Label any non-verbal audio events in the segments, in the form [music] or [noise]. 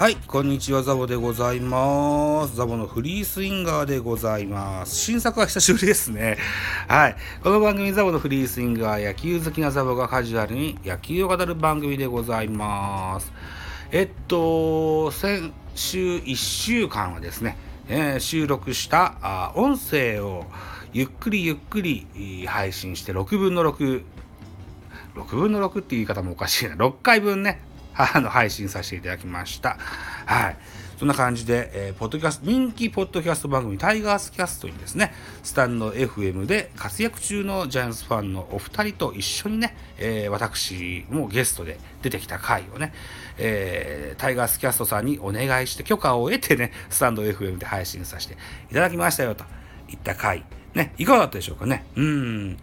はい、こんにちは、ザボでございます。ザボのフリースインガーでございます。新作は久しぶりですね。はい。この番組、ザボのフリースインガー、野球好きなザボがカジュアルに野球を語る番組でございます。えっと、先週1週間はですね、えー収録したあ音声をゆっくりゆっくり配信して6分の6、6分の6っていう言い方もおかしいな。6回分ね、あの、配信させていただきました。はい。そんな感じで、えーポッドキャスト、人気ポッドキャスト番組、タイガースキャストにですね、スタンド FM で活躍中のジャイアンツファンのお二人と一緒にね、えー私もゲストで出てきた回をね、えータイガースキャストさんにお願いして許可を得てね、スタンド FM で配信させていただきましたよといった回。ね、いかがだったでしょうかね。うん。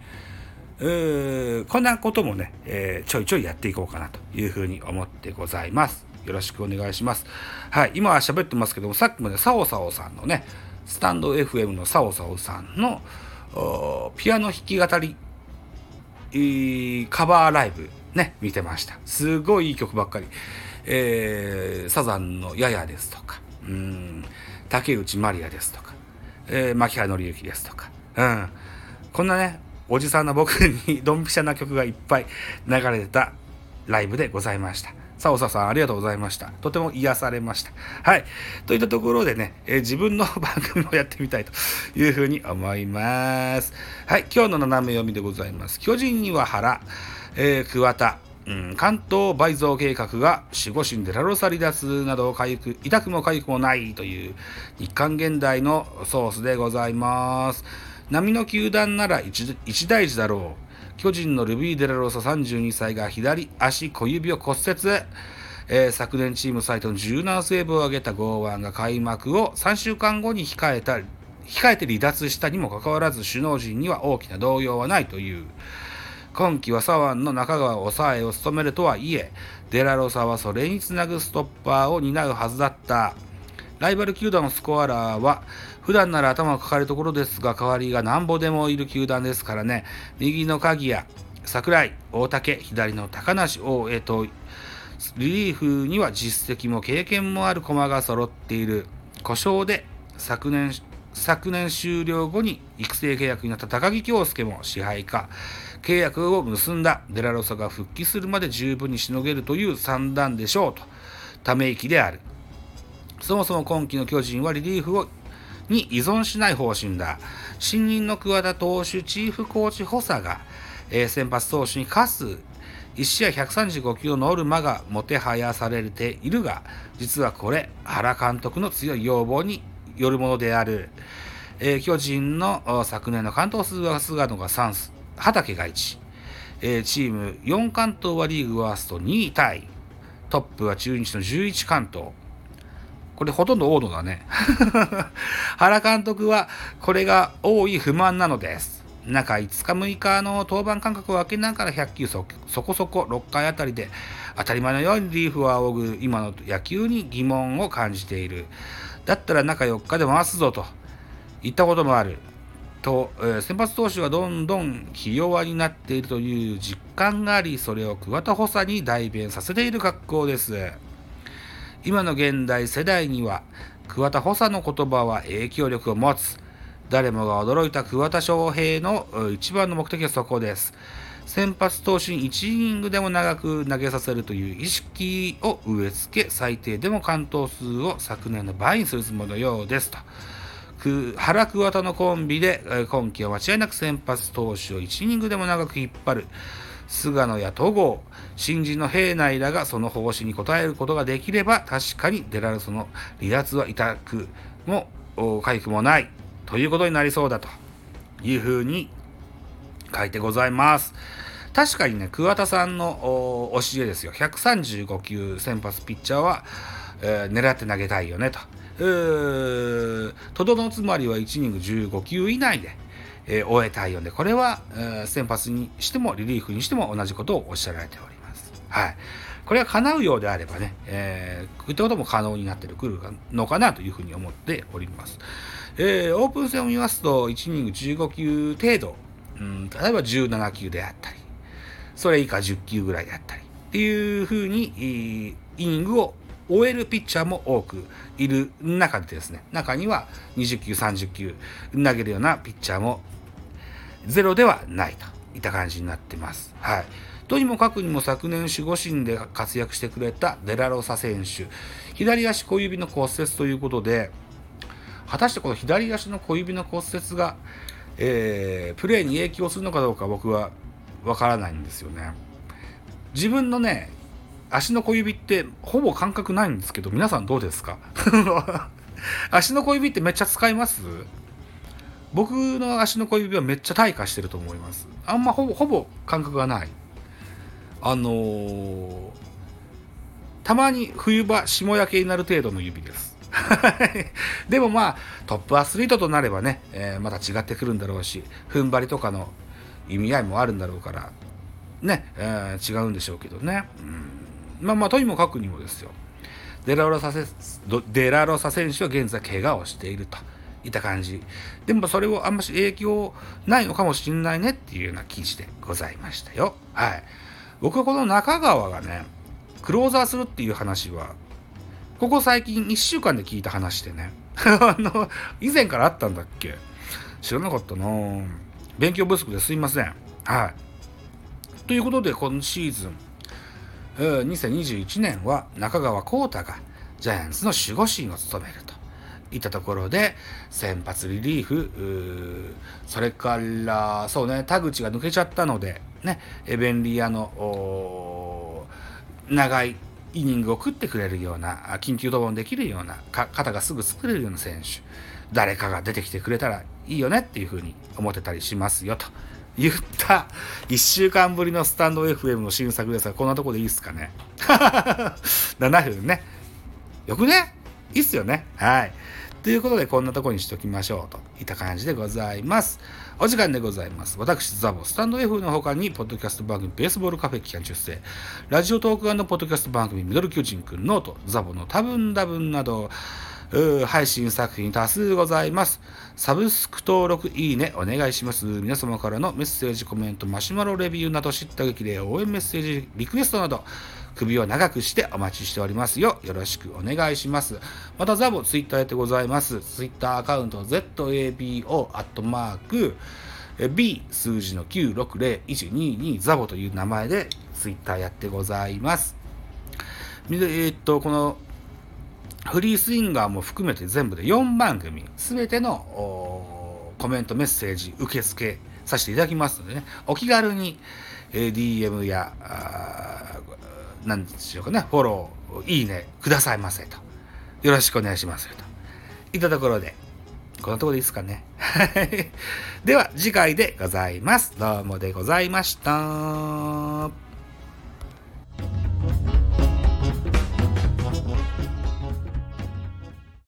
こんなこともね、えーちょいちょいやっていこうかなというふうに思ってございます。よろしくお願いします。はい、今は喋ってますけども、さっきまでサオサオさんのね、スタンド FM のサオサオさんのピアノ弾き語り、えーカバーライブね、見てました。すごいいい曲ばっかり。えーサザンのややですとか、うん、竹内まりやですとか、えー、牧原紀之ですとか、うん、こんなね、おじさんの僕に [laughs] ドンピシャな曲がいっぱい流れてたライブでございました。さおささんありがとうございました。とても癒されました。はい。といったところでね、えー自分の番組をやってみたいというふうに思います。はい。今日の斜め読みでございます。巨人には原、えー桑田、うん、関東倍増計画が守護神デラロサ離脱などをかゆく痛くもかゆくもないという日刊現代のソースでございます波の球団なら一大事だろう。巨人のルビー・デラローサ32歳が左足小指を骨折。えー昨年チーム最多の17セーブを挙げた剛腕が開幕を3週間後に控えた控えて離脱したにもかかわらず首脳陣には大きな動揺はないという。今季は左腕の中川抑えを務めるとはいえ、デラロサはそれにつなぐストッパーを担うはずだった。ライバル球団のスコアラーは、普段なら頭を抱えるところですが、代わりがなんぼでもいる球団ですからね。右の鍵谷、桜井、大竹、左の高梨、大江と、リリーフには実績も経験もある駒が揃っている。故障で昨年、昨年終了後に育成契約になった高木京介も支配下。契約を結んだデラロサが復帰するまで十分にしのげるという算段でしょうと、ため息である。そもそも今季の巨人はリリーフをに依存しない方針だ。新任の桑田投手チーフコーチ補佐が、えー先発投手に課す1試合135球のノルマがもてはやされているが、実はこれ、原監督の強い要望によるものである。えー巨人の昨年の関東数は菅野が3、畑が1、えーチーム4関東はリーグワースト2位タイ、トップは中日の11関東。これほとんど大野だね。[laughs] 原監督はこれが多い不満なのです。中5日6日の登板間隔を空けながら100球そこそこ6回あたりで当たり前のようにリーフを仰ぐ今の野球に疑問を感じている。だったら中4日で回すぞと言ったこともある。と、えー先発投手がどんどんひ弱になっているという実感があり、それを桑田補佐に代弁させている格好です。今の現代世代には桑田補佐の言葉は影響力を持つ。誰もが驚いた桑田翔平の一番の目的はそこです。先発投手に1イニングでも長く投げさせるという意識を植え付け最低でも完投数を昨年の倍にするつもりのようです。と。原桑田のコンビで今季は間違いなく先発投手を1イニングでも長く引っ張る。菅野や戸郷新人の平内らがその方針に応えることができれば確かにデラルソの離脱は痛くもお痒くもないということになりそうだというふうに書いてございます。確かにね、桑田さんの教えですよ。135球先発ピッチャーは、えー狙って投げたいよねと。とどのつまりは1イニング15球以内で、えー終えたいよね。これは、えー先発にしてもリリーフにしても同じことをおっしゃられております。はい。これが叶うようであればね、えーこういったことも可能になってくるのかなというふうに思っております。えーオープン戦を見ますと、1イニング15球程度、うん、例えば17球であったり、それ以下10球ぐらいであったり、っていうふうに、イニングを終えるピッチャーも多くいる中でですね、中には20球、30球投げるようなピッチャーもゼロではないといった感じになってます。はい。とにもかくにも昨年守護神で活躍してくれたデラロサ選手、左足小指の骨折ということで、果たしてこの左足の小指の骨折が、えー、プレーに影響するのかどうか僕はわからないんですよね。自分のね、足の小指ってほぼ感覚ないんですけど、皆さんどうですか？[laughs] 足の小指ってめっちゃ使います？僕の足の小指はめっちゃ退化してると思います。あんまほぼ、ほぼ感覚がない。あのー、たまに冬場霜焼けになる程度の指です。[laughs] でもまあトップアスリートとなればね、えー、また違ってくるんだろうし踏ん張りとかの意味合いもあるんだろうからね、えー、違うんでしょうけどね、うん、まあまあとにもかくにもですよデラロサデラロサ選手は現在怪我をしているといた感じ。でもそれをあんまし影響ないのかもしんないねっていうような記事でございましたよ。はい。僕はこの中川がねクローザーするっていう話はここ最近1週間で聞いた話でね [laughs] あの以前からあったんだっけ？知らなかったな。勉強不足ですいません。はい。ということで今シーズン2021年は中川幸太がジャイアンツの守護神を務めると。いたところで先発リリーフそれからそうね田口が抜けちゃったのでねエベンリアの長いイニングを食ってくれるような緊急登板できるような肩がすぐ作れるような選手誰かが出てきてくれたらいいよねっていうふうに思ってたりしますよと。言った1週間ぶりのスタンド FM の新作ですがこんなとこでいいっすかね？[laughs] 7分ね。よくね？いいっすよね。はい。ということでこんなとこにしときましょうといった感じでございますお時間でございます。私、ザボ、スタンド F の他に、ポッドキャスト番組、ベースボールカフェ期間中世、ラジオトークポッドキャスト番組、ミドル巨人くん、 note、ザボの多分多分など、配信作品多数ございます。サブスク登録、いいね、お願いします。皆様からのメッセージ、コメント、マシュマロレビューなど、知った激励、応援メッセージ、リクエストなど、首を長くしてお待ちしておりますよ。よろしくお願いします。また、ザボ、ツイッターやってございます。ツイッターアカウント、ZABO、アットマーク、B 数字の960122ザボという名前でツイッターやってございます。えー、っと、このフリースインガーも含めて全部で4番組、すべてのコメント、メッセージ受付させていただきますのでね、お気軽に、えー、DM や、何でしょうかね、フォロー、いいね、くださいませと。よろしくお願いしますと。いったところで、こんなところでいいですかね。[laughs] では、次回でございます。どうもでございました。